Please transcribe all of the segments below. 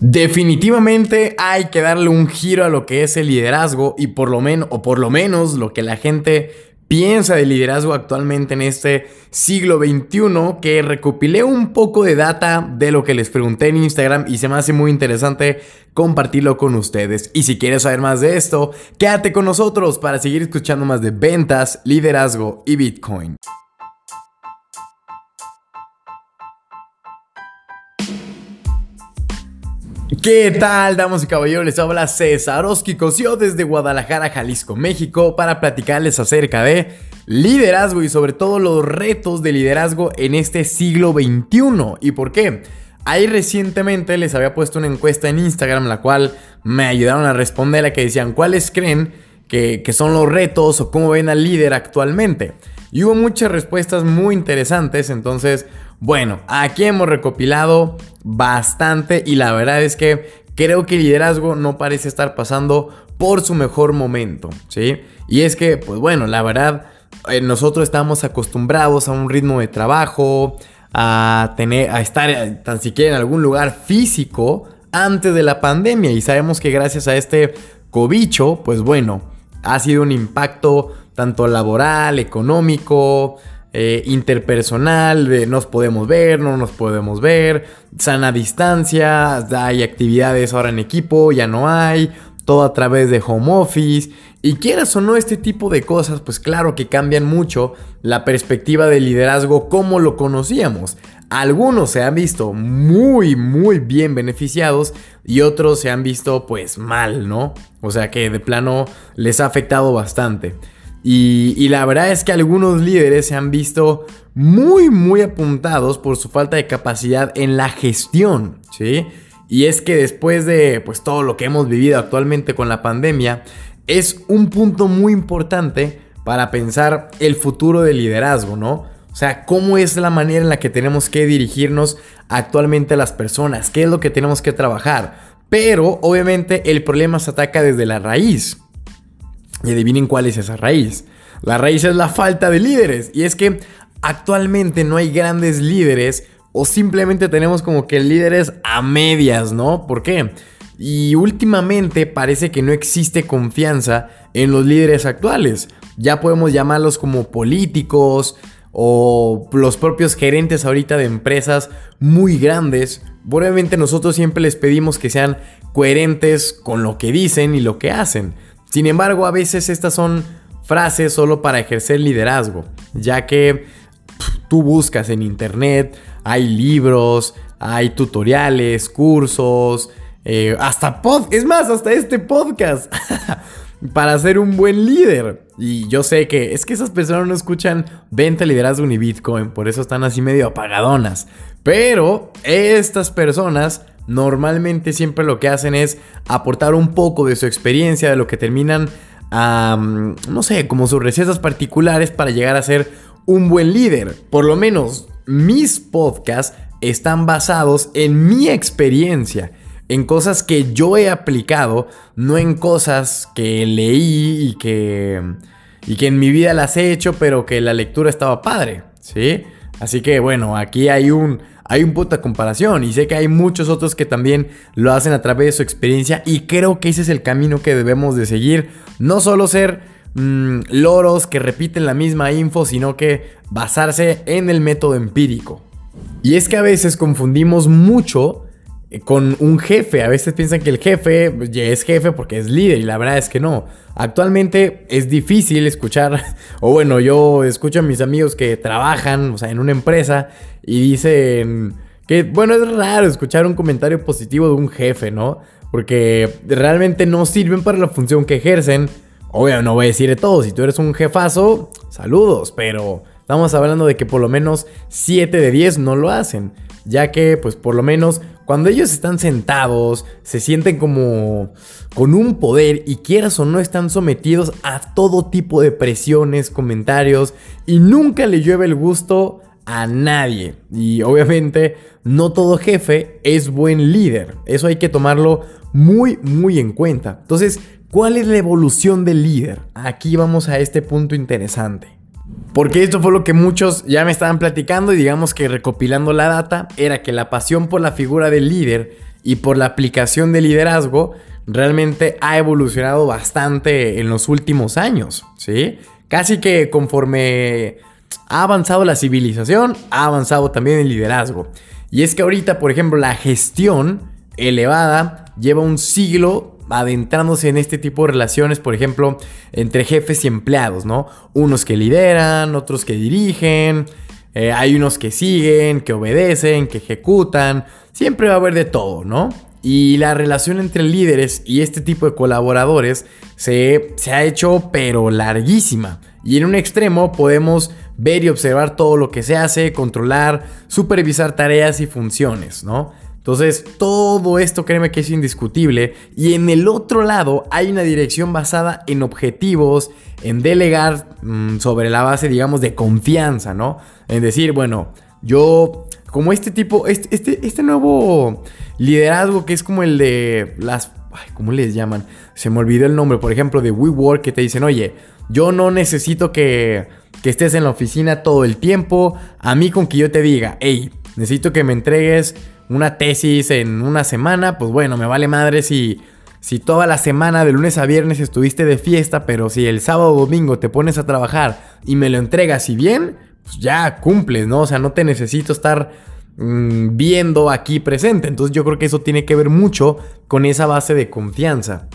Definitivamente hay que darle un giro a lo que es el liderazgo y por lo menos, o por lo menos lo que la gente piensa de liderazgo actualmente en este siglo XXI, que recopilé un poco de data de lo que les pregunté en Instagram y se me hace muy interesante compartirlo con ustedes. Y si quieres saber más de esto, quédate con nosotros para seguir escuchando más de ventas, liderazgo y Bitcoin. ¿Qué tal, damas y caballeros? Les habla César Oski Cosio desde Guadalajara, Jalisco, México, para platicarles acerca de liderazgo y sobre todo los retos de liderazgo en este siglo XXI. ¿Y por qué? Ahí recientemente les había puesto una encuesta en Instagram, la cual me ayudaron a responder a que decían cuáles creen que son los retos o cómo ven al líder actualmente. Y hubo muchas respuestas muy interesantes, entonces bueno, aquí hemos recopilado bastante y la verdad es que creo que el liderazgo no parece estar pasando por su mejor momento, ¿sí? Y es que, pues bueno, la verdad, eh, nosotros estamos acostumbrados a un ritmo de trabajo, a tener, a estar eh, tan siquiera en algún lugar físico antes de la pandemia y sabemos que gracias a este cobicho, pues bueno, ha sido un impacto tanto laboral, económico, eh, interpersonal, de nos podemos ver, no nos podemos ver, sana distancia, hay actividades ahora en equipo, ya no hay, todo a través de home office. Y quieras o no este tipo de cosas, pues claro que cambian mucho la perspectiva de liderazgo como lo conocíamos. Algunos se han visto muy, muy bien beneficiados y otros se han visto pues mal, ¿no? O sea que de plano les ha afectado bastante. Y, la verdad es que algunos líderes se han visto muy, muy apuntados por su falta de capacidad en la gestión, ¿sí? Y es que después de pues, todo lo que hemos vivido actualmente con la pandemia, es un punto muy importante para pensar el futuro del liderazgo, ¿no? O sea, cómo es la manera en la que tenemos que dirigirnos actualmente a las personas, qué es lo que tenemos que trabajar. Pero obviamente el problema se ataca desde la raíz. Y adivinen cuál es esa raíz. La raíz es la falta de líderes. Y es que actualmente no hay grandes líderes o simplemente tenemos como que líderes a medias, ¿no? ¿Por qué? Y últimamente parece que no existe confianza en los líderes actuales. Ya podemos llamarlos como políticos o los propios gerentes ahorita de empresas muy grandes. Obviamente nosotros siempre les pedimos que sean coherentes con lo que dicen y lo que hacen. Sin embargo, a veces estas son frases solo para ejercer liderazgo, ya que tú buscas en internet, hay libros, hay tutoriales, cursos, eh, hasta es más, hasta este podcast. para ser un buen líder. Y yo sé que es que esas personas no escuchan venta, liderazgo ni Bitcoin, por eso están así medio apagadonas. Pero estas personas normalmente siempre lo que hacen es aportar un poco de su experiencia, de lo que terminan, no sé, como sus recetas particulares para llegar a ser un buen líder. Por lo menos mis podcasts están basados en mi experiencia, en cosas que yo he aplicado, no en cosas que leí y que, y que en mi vida las he hecho, pero que la lectura estaba padre, ¿sí? Así que bueno, aquí hay un hay un punto de comparación y sé que hay muchos otros que también lo hacen a través de su experiencia y creo que ese es el camino que debemos de seguir. No solo ser mm, loros que repiten la misma info, sino que basarse en el método empírico. Y es que a veces confundimos mucho con un jefe. A veces piensan que el jefe pues, es jefe porque es líder y la verdad es que no. Actualmente es difícil escuchar, o bueno, yo escucho a mis amigos que trabajan, o sea, en una empresa y dicen que, bueno, es raro escuchar un comentario positivo de un jefe, ¿no? Porque realmente no sirven para la función que ejercen. Obviamente no voy a decir de todo, si tú eres un jefazo, saludos, pero estamos hablando de que por lo menos 7 de 10 no lo hacen, ya que pues por lo menos cuando ellos están sentados, se sienten como con un poder y quieras o no están sometidos a todo tipo de presiones, comentarios y nunca le llueve el gusto a nadie. Y obviamente no todo jefe es buen líder. Eso hay que tomarlo muy, muy en cuenta. Entonces, ¿cuál es la evolución del líder? Aquí vamos a este punto interesante. Porque esto fue lo que muchos ya me estaban platicando y digamos que recopilando la data era que la pasión por la figura del líder y por la aplicación de liderazgo realmente ha evolucionado bastante en los últimos años, ¿sí? Casi que conforme ha avanzado la civilización, ha avanzado también el liderazgo. Y es que ahorita, por ejemplo, la gestión elevada lleva un siglo adentrándose en este tipo de relaciones, por ejemplo, entre jefes y empleados, ¿no? Unos que lideran, otros que dirigen, eh, hay unos que siguen, que obedecen, que ejecutan, siempre va a haber de todo, ¿no? Y la relación entre líderes y este tipo de colaboradores se, se, ha hecho pero larguísima. Y en un extremo podemos ver y observar todo lo que se hace, controlar, supervisar tareas y funciones, ¿no? Entonces, todo esto créeme que es indiscutible. Y en el otro lado hay una dirección basada en objetivos, en delegar mmm, sobre la base, digamos, de confianza, ¿no? En decir, bueno, yo, como este tipo, este, este, este nuevo liderazgo que es como el de las... Ay, ¿Cómo les llaman? Se me olvidó el nombre, por ejemplo, de WeWork, que te dicen, oye, yo no necesito que, que estés en la oficina todo el tiempo. A mí con que yo te diga, hey, necesito que me entregues una tesis en una semana, pues bueno, me vale madre si, si toda la semana de lunes a viernes estuviste de fiesta, pero si el sábado o domingo te pones a trabajar y me lo entregas y bien, pues ya cumples, ¿no? O sea, no te necesito estar mmm, viendo aquí presente. Entonces yo creo que eso tiene que ver mucho con esa base de confianza.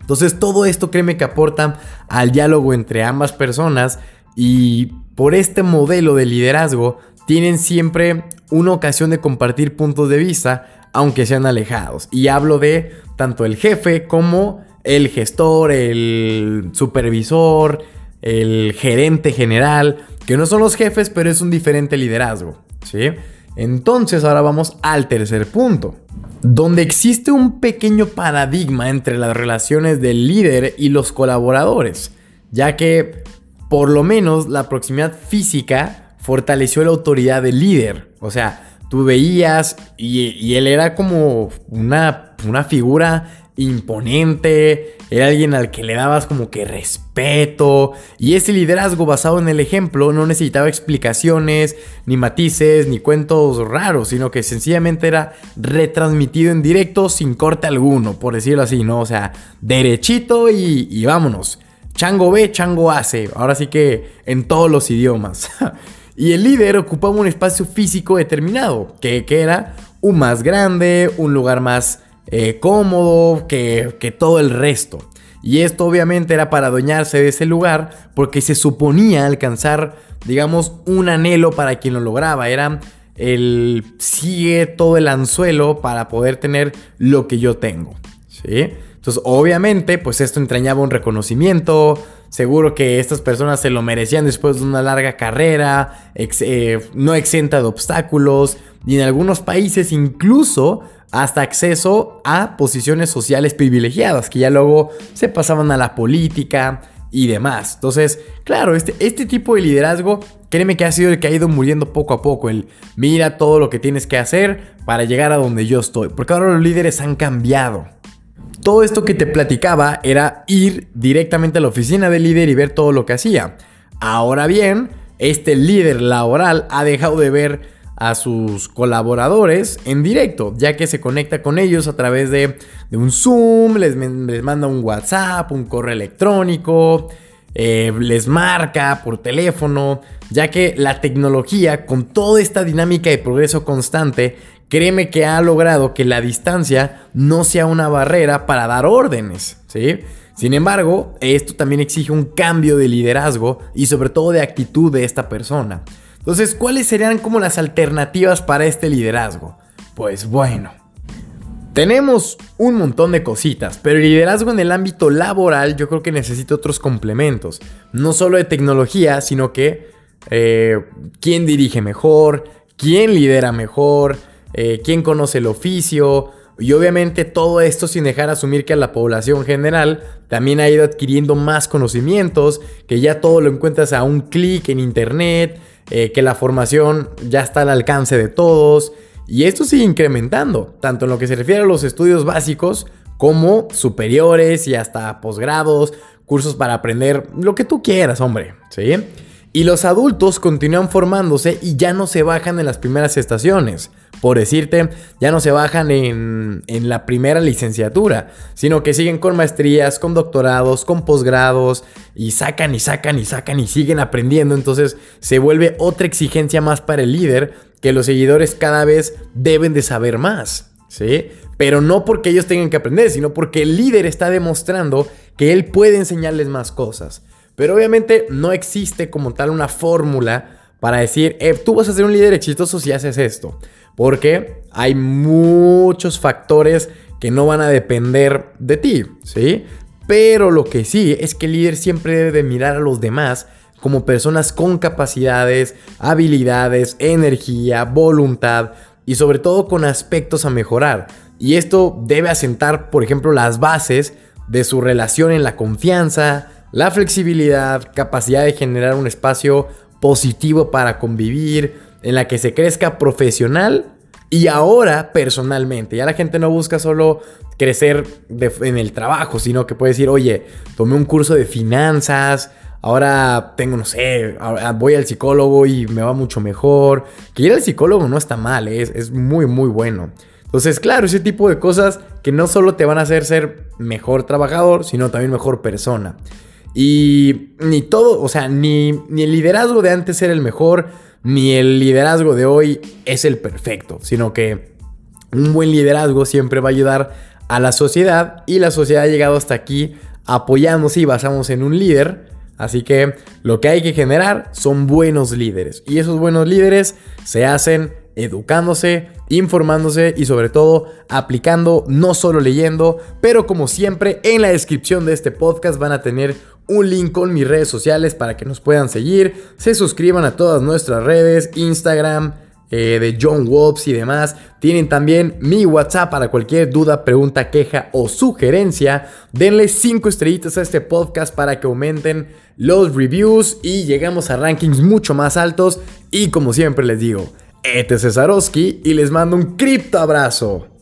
Entonces todo esto créeme que aporta al diálogo entre ambas personas y por este modelo de liderazgo tienen siempre una ocasión de compartir puntos de vista, aunque sean alejados. Y hablo de tanto el jefe como el gestor, el supervisor, el gerente general, que no son los jefes, pero es un diferente liderazgo. ¿sí? Entonces ahora vamos al tercer punto, donde existe un pequeño paradigma entre las relaciones del líder y los colaboradores, ya que por lo menos la proximidad física fortaleció la autoridad del líder. O sea, tú veías y, él era como una, una figura imponente, era alguien al que le dabas como que respeto y ese liderazgo basado en el ejemplo no necesitaba explicaciones, ni matices, ni cuentos raros, sino que sencillamente era retransmitido en directo sin corte alguno, por decirlo así, ¿no? O sea, derechito y, y vámonos. Chango ve, chango hace, ahora sí que en todos los idiomas. Y el líder ocupaba un espacio físico determinado, que, era un más grande, un lugar más eh, cómodo que, que todo el resto. Y esto obviamente era para adueñarse de ese lugar porque se suponía alcanzar, digamos, un anhelo para quien lo lograba. Era el sigue todo el anzuelo para poder tener lo que yo tengo. ¿Sí? Entonces, obviamente, pues esto entrañaba un reconocimiento, Seguro que estas personas se lo merecían después de una larga carrera, eh, no exenta de obstáculos y en algunos países incluso hasta acceso a posiciones sociales privilegiadas que ya luego se pasaban a la política y demás. Entonces, claro, este, este tipo de liderazgo, créeme que ha sido el que ha ido muriendo poco a poco. El mira todo lo que tienes que hacer para llegar a donde yo estoy. Porque ahora los líderes han cambiado. Todo esto que te platicaba era ir directamente a la oficina del líder y ver todo lo que hacía. Ahora bien, este líder laboral ha dejado de ver a sus colaboradores en directo, ya que se conecta con ellos a través de, un Zoom, les, manda un WhatsApp, un correo electrónico, eh, les marca por teléfono, ya que la tecnología, con toda esta dinámica de progreso constante, créeme que ha logrado que la distancia no sea una barrera para dar órdenes, ¿sí? Sin embargo, esto también exige un cambio de liderazgo y sobre todo de actitud de esta persona. Entonces, ¿cuáles serían como las alternativas para este liderazgo? Pues bueno, tenemos un montón de cositas, pero el liderazgo en el ámbito laboral yo creo que necesita otros complementos. No solo de tecnología, sino que eh, quién dirige mejor, quién lidera mejor, eh, quién conoce el oficio. Y obviamente todo esto sin dejar asumir que la población general también ha ido adquiriendo más conocimientos, que ya todo lo encuentras a un clic en internet, eh, que la formación ya está al alcance de todos. Y esto sigue incrementando, tanto en lo que se refiere a los estudios básicos como superiores y hasta posgrados, cursos para aprender lo que tú quieras, hombre, ¿sí? Y los adultos continúan formándose y ya no se bajan en las primeras estaciones. Por decirte, ya no se bajan en, en, la primera licenciatura, sino que siguen con maestrías, con doctorados, con posgrados, y sacan y sacan y sacan y siguen aprendiendo. Entonces se vuelve otra exigencia más para el líder, que los seguidores cada vez deben de saber más, ¿sí? Pero no porque ellos tengan que aprender, sino porque el líder está demostrando que él puede enseñarles más cosas. Pero obviamente no existe como tal una fórmula para decir, eh, tú vas a ser un líder exitoso si haces esto. Porque hay muchos factores que no van a depender de ti, ¿sí? Pero lo que sí es que el líder siempre debe de mirar a los demás como personas con capacidades, habilidades, energía, voluntad y sobre todo con aspectos a mejorar. Y esto debe asentar, por ejemplo, las bases de su relación en la confianza, la flexibilidad, capacidad de generar un espacio positivo para convivir, en la que se crezca profesional y ahora personalmente. Ya la gente no busca solo crecer en el trabajo, sino que puede decir, oye, tomé un curso de finanzas, ahora tengo, no sé, voy al psicólogo y me va mucho mejor. Que ir al psicólogo no está mal, es, es muy, muy bueno. Entonces, claro, ese tipo de cosas que no solo te van a hacer ser mejor trabajador, sino también mejor persona. Y ni todo, o sea, ni, ni el liderazgo de antes era el mejor, ni el liderazgo de hoy es el perfecto, sino que un buen liderazgo siempre va a ayudar a la sociedad y la sociedad ha llegado hasta aquí apoyándose y basamos en un líder. Así que lo que hay que generar son buenos líderes. Y esos buenos líderes se hacen educándose, informándose y sobre todo aplicando, no solo leyendo, pero como siempre en la descripción de este podcast van a tener un link con mis redes sociales para que nos puedan seguir, se suscriban a todas nuestras redes, Instagram, eh, de John Wobbs y demás. Tienen también mi WhatsApp para cualquier duda, pregunta, queja o sugerencia. Denle 5 estrellitas a este podcast para que aumenten los reviews y llegamos a rankings mucho más altos. Y como siempre les digo, este es Cesarowski y les mando un cripto abrazo.